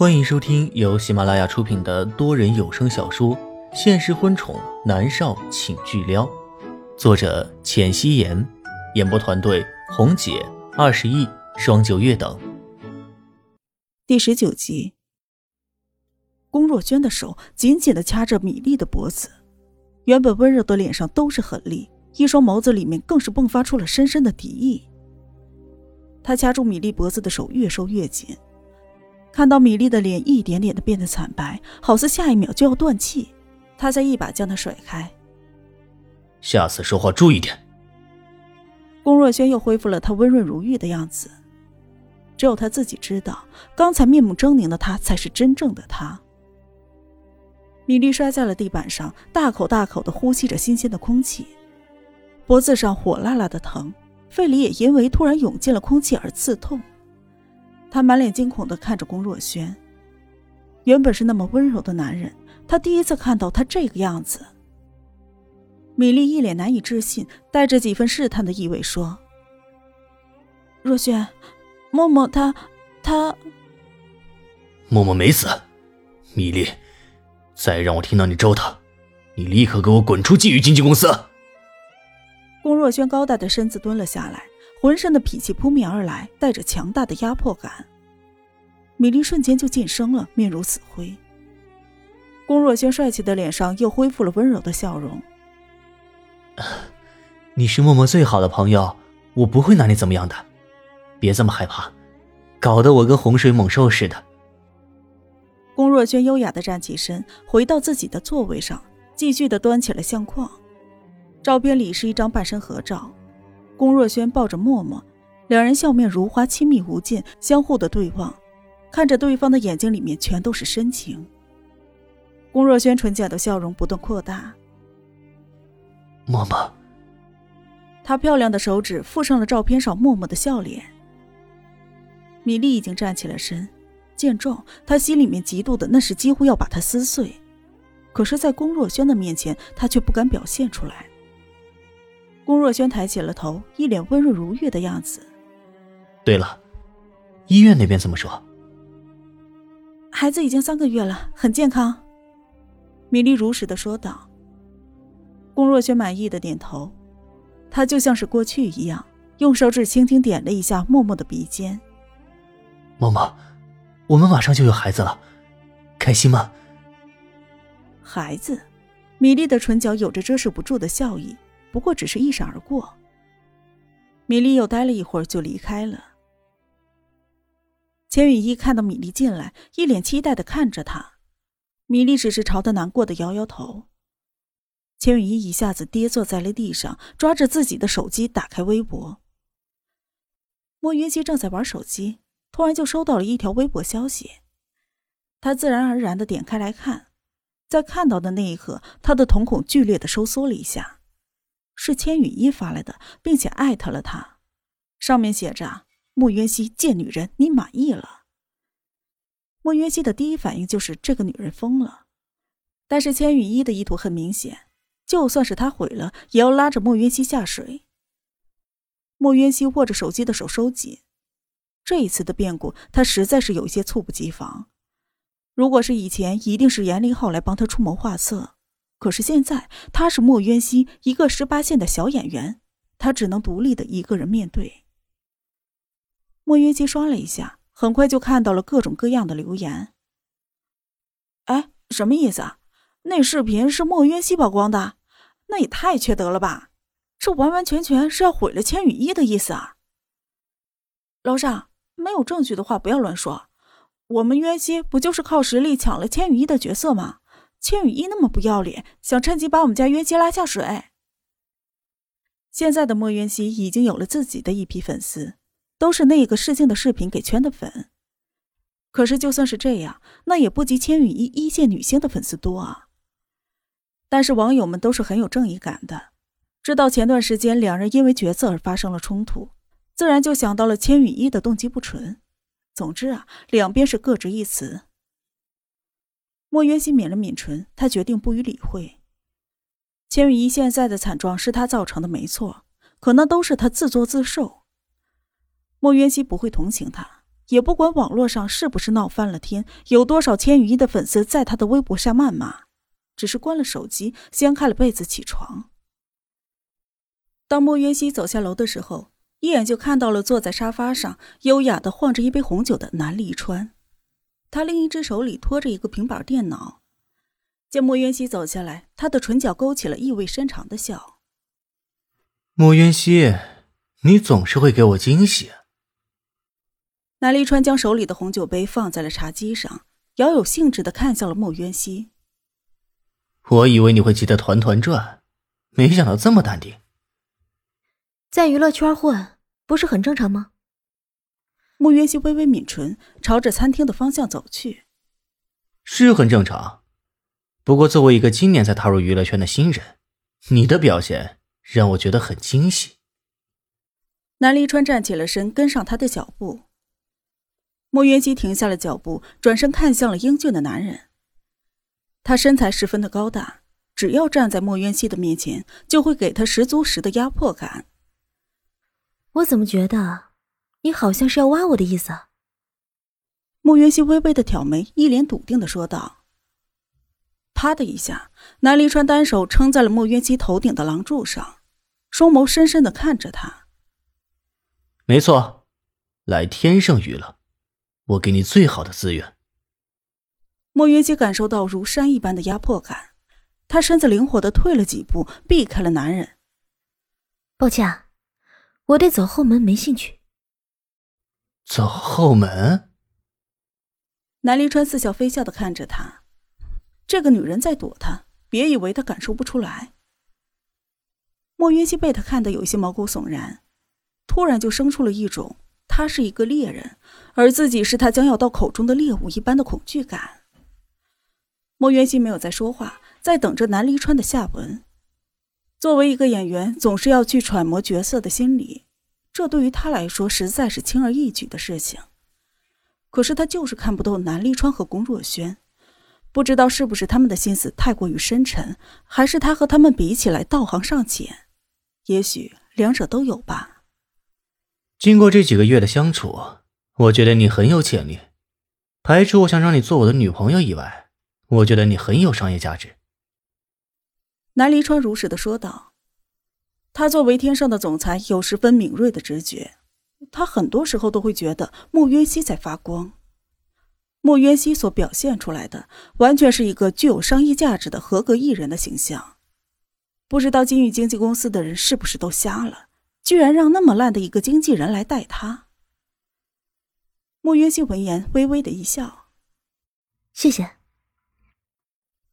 欢迎收听由喜马拉雅出品的多人有声小说《现实婚宠男少请巨撩》，作者：浅汐颜，演播团队：红姐、二十亿、双九月等。第十九集，龚若轩的手紧紧的掐着米粒的脖子，原本温柔的脸上都是狠厉，一双眸子里面更是迸发出了深深的敌意。他掐住米粒脖子的手越收越紧。看到米粒的脸一点点的变得惨白，好似下一秒就要断气，他才一把将她甩开。下次说话注意点。龚若轩又恢复了他温润如玉的样子，只有他自己知道，刚才面目狰狞的他才是真正的他。米粒摔在了地板上，大口大口的呼吸着新鲜的空气，脖子上火辣辣的疼，肺里也因为突然涌进了空气而刺痛。他满脸惊恐的看着龚若轩。原本是那么温柔的男人，他第一次看到他这个样子。米粒一脸难以置信，带着几分试探的意味说：“若轩，默默他，他……默默没死。米粒，再让我听到你咒他，你立刻给我滚出季宇经纪公司！”龚若轩高大的身子蹲了下来。浑身的脾气扑面而来，带着强大的压迫感。米粒瞬间就噤声了，面如死灰。龚若轩帅气的脸上又恢复了温柔的笑容。你是默默最好的朋友，我不会拿你怎么样的，别这么害怕，搞得我跟洪水猛兽似的。龚若轩优雅的站起身，回到自己的座位上，继续的端起了相框。照片里是一张半身合照。龚若轩抱着默默，两人笑面如花，亲密无间，相互的对望，看着对方的眼睛里面全都是深情。龚若轩唇角的笑容不断扩大。默默，他漂亮的手指附上了照片上默默的笑脸。米粒已经站起了身，见状，他心里面嫉妒的那是几乎要把他撕碎，可是，在龚若轩的面前，他却不敢表现出来。龚若轩抬起了头，一脸温润如玉的样子。对了，医院那边怎么说？孩子已经三个月了，很健康。米粒如实的说道。龚若轩满意的点头，他就像是过去一样，用手指轻轻点了一下默默的鼻尖。默默，我们马上就有孩子了，开心吗？孩子，米粒的唇角有着遮饰不住的笑意。不过只是一闪而过。米莉又待了一会儿，就离开了。钱允一看到米莉进来，一脸期待的看着她。米莉只是朝他难过的摇摇头。钱允一一下子跌坐在了地上，抓着自己的手机打开微博。莫云熙正在玩手机，突然就收到了一条微博消息，他自然而然的点开来看，在看到的那一刻，他的瞳孔剧烈的收缩了一下。是千羽衣发来的，并且艾特了他，上面写着：“莫渊熙贱女人，你满意了？”莫渊熙的第一反应就是这个女人疯了，但是千羽衣的意图很明显，就算是他毁了，也要拉着莫渊熙下水。莫渊熙握着手机的手收紧，这一次的变故，他实在是有些猝不及防。如果是以前，一定是严凌浩来帮他出谋划策。可是现在，他是莫渊熙，一个十八线的小演员，他只能独立的一个人面对。莫渊熙刷了一下，很快就看到了各种各样的留言。哎，什么意思啊？那视频是莫渊熙曝光的，那也太缺德了吧！这完完全全是要毁了千羽衣的意思啊！楼上没有证据的话，不要乱说。我们渊熙不就是靠实力抢了千羽衣的角色吗？千羽衣那么不要脸，想趁机把我们家渊熙拉下水。现在的莫渊熙已经有了自己的一批粉丝，都是那个试镜的视频给圈的粉。可是就算是这样，那也不及千羽衣一线女星的粉丝多啊。但是网友们都是很有正义感的，知道前段时间两人因为角色而发生了冲突，自然就想到了千羽衣的动机不纯。总之啊，两边是各执一词。莫渊熙抿了抿唇，他决定不予理会。千羽衣现在的惨状是他造成的，没错，可那都是他自作自受。莫渊熙不会同情他，也不管网络上是不是闹翻了天，有多少千羽一的粉丝在他的微博下谩骂，只是关了手机，掀开了被子起床。当莫渊熙走下楼的时候，一眼就看到了坐在沙发上优雅的晃着一杯红酒的南离川，他另一只手里托着一个平板电脑。见莫渊熙走下来，他的唇角勾起了意味深长的笑。莫渊熙，你总是会给我惊喜。南离川将手里的红酒杯放在了茶几上，饶有兴致的看向了莫渊熙。我以为你会急得团团转，没想到这么淡定。在娱乐圈混不是很正常吗？莫渊熙微微抿唇，朝着餐厅的方向走去。是很正常，不过作为一个今年才踏入娱乐圈的新人，你的表现让我觉得很惊喜。南离川站起了身，跟上他的脚步。莫渊熙停下了脚步，转身看向了英俊的男人。他身材十分的高大，只要站在莫渊熙的面前，就会给他十足十的压迫感。我怎么觉得，你好像是要挖我的意思？莫渊熙微微的挑眉，一脸笃定的说道。啪的一下，南离川单手撑在了莫渊熙头顶的廊柱上，双眸深深的看着他。没错，来天上娱乐，我给你最好的资源。莫云熙感受到如山一般的压迫感，他身子灵活的退了几步，避开了男人。抱歉。我对走后门没兴趣。走后门？南离川似笑非笑的看着他，这个女人在躲他，别以为他感受不出来。莫云熙被他看得有些毛骨悚然，突然就生出了一种他是一个猎人，而自己是他将要到口中的猎物一般的恐惧感。莫云熙没有再说话，在等着南离川的下文。作为一个演员，总是要去揣摩角色的心理，这对于他来说实在是轻而易举的事情。可是他就是看不透南立川和龚若轩，不知道是不是他们的心思太过于深沉，还是他和他们比起来道行尚浅，也许两者都有吧。经过这几个月的相处，我觉得你很有潜力。排除我想让你做我的女朋友以外，我觉得你很有商业价值。南离川如实的说道：“他作为天上的总裁，有十分敏锐的直觉。他很多时候都会觉得莫渊熙在发光。莫渊熙所表现出来的，完全是一个具有商业价值的合格艺人的形象。不知道金宇经纪公司的人是不是都瞎了，居然让那么烂的一个经纪人来带他。”莫渊熙闻言，微微的一笑：“谢谢。”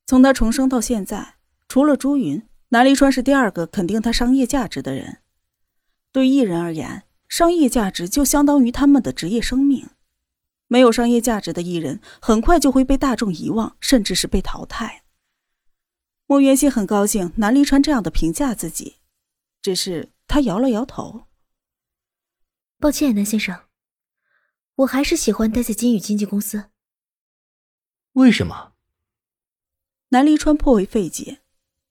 从他重生到现在。除了朱云，南离川是第二个肯定他商业价值的人。对艺人而言，商业价值就相当于他们的职业生命。没有商业价值的艺人，很快就会被大众遗忘，甚至是被淘汰。莫元熙很高兴南离川这样的评价自己，只是他摇了摇头：“抱歉，南先生，我还是喜欢待在金宇经纪公司。”为什么？南离川颇为费解。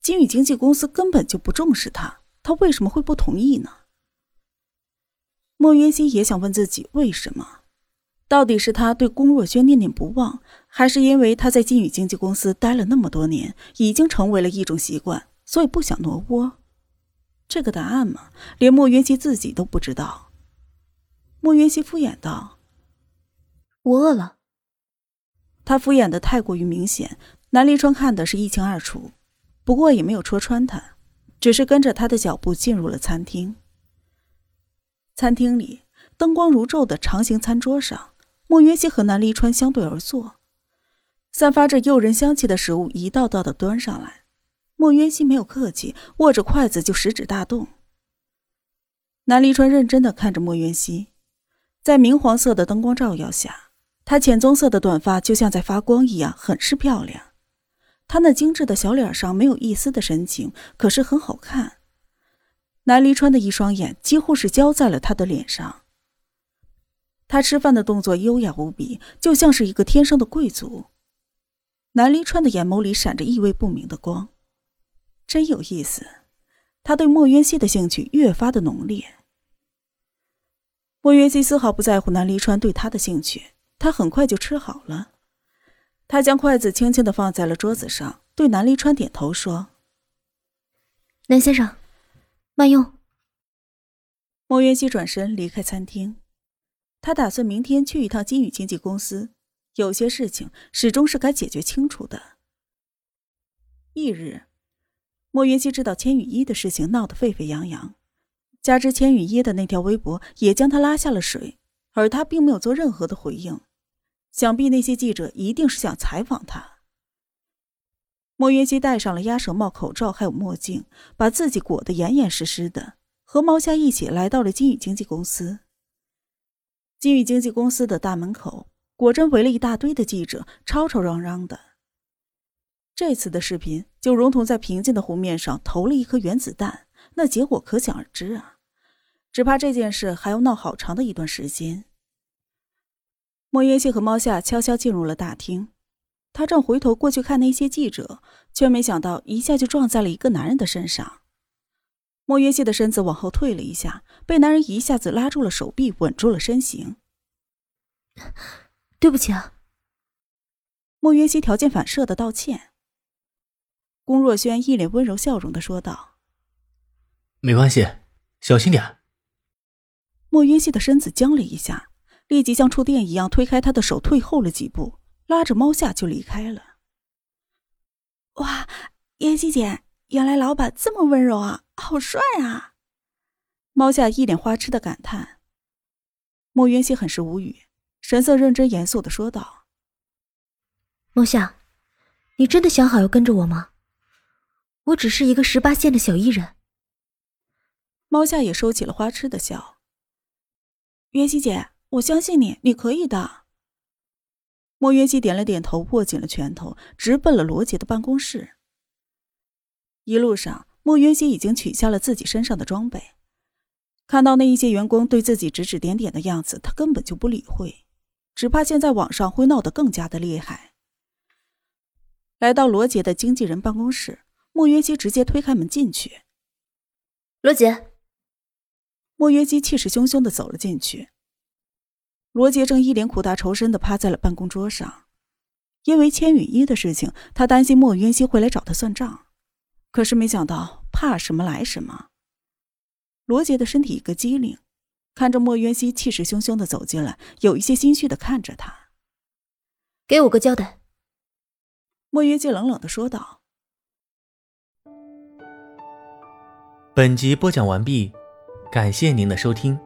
金宇经纪公司根本就不重视他，他为什么会不同意呢？莫渊熙也想问自己为什么，到底是他对龚若轩念念不忘，还是因为他在金宇经纪公司待了那么多年，已经成为了一种习惯，所以不想挪窝？这个答案嘛，连莫渊熙自己都不知道。莫渊熙敷衍道：“我饿了。”他敷衍的太过于明显，南离川看的是一清二楚。不过也没有戳穿他，只是跟着他的脚步进入了餐厅。餐厅里灯光如昼的长形餐桌上，莫云熙和南离川相对而坐，散发着诱人香气的食物一道道的端上来。莫云熙没有客气，握着筷子就食指大动。南离川认真的看着莫云熙，在明黄色的灯光照耀下，她浅棕色的短发就像在发光一样，很是漂亮。他那精致的小脸上没有一丝的神情，可是很好看。南离川的一双眼几乎是交在了他的脸上。他吃饭的动作优雅无比，就像是一个天生的贵族。南离川的眼眸里闪着意味不明的光，真有意思。他对莫渊熙的兴趣越发的浓烈。莫渊熙丝毫不在乎南离川对他的兴趣，他很快就吃好了。他将筷子轻轻的放在了桌子上，对南离川点头说：“南先生，慢用。”莫云熙转身离开餐厅，他打算明天去一趟金宇经纪公司，有些事情始终是该解决清楚的。翌日，莫云熙知道千羽一的事情闹得沸沸扬扬，加之千羽一的那条微博也将他拉下了水，而他并没有做任何的回应。想必那些记者一定是想采访他。莫云熙戴上了鸭舌帽口罩，还有墨镜，把自己裹得严严实实的，和猫夏一起来到了金宇经纪公司。金宇经纪公司的大门口果真围了一大堆的记者，吵吵嚷嚷的。这次的视频就如同在平静的湖面上投了一颗原子弹，那结果可想而知啊！只怕这件事还要闹好长的一段时间。莫云熙和猫夏悄悄进入了大厅，他正回头过去看那些记者，却没想到一下就撞在了一个男人的身上。莫云熙的身子往后退了一下，被男人一下子拉住了手臂，稳住了身形。对不起啊。莫云熙条件反射的道歉。龚若轩一脸温柔笑容的说道：“没关系，小心点。”莫云熙的身子僵了一下。立即像触电一样推开他的手，退后了几步，拉着猫夏就离开了。哇，妍希姐，原来老板这么温柔啊，好帅啊！猫夏一脸花痴的感叹。莫渊熙很是无语，神色认真严肃的说道：“猫夏，你真的想好要跟着我吗？我只是一个十八线的小艺人。”猫夏也收起了花痴的笑。渊熙姐。我相信你，你可以的。莫云熙点了点头，握紧了拳头，直奔了罗杰的办公室。一路上，莫云熙已经取下了自己身上的装备，看到那一些员工对自己指指点点的样子，他根本就不理会，只怕现在网上会闹得更加的厉害。来到罗杰的经纪人办公室，莫云熙直接推开门进去。罗杰，莫云熙气势汹汹的走了进去。罗杰正一脸苦大仇深的趴在了办公桌上，因为千羽衣的事情，他担心莫云熙会来找他算账，可是没想到怕什么来什么。罗杰的身体一个机灵，看着莫云熙气势汹汹的走进来，有一些心虚的看着他。给我个交代。莫云熙冷冷的说道。本集播讲完毕，感谢您的收听。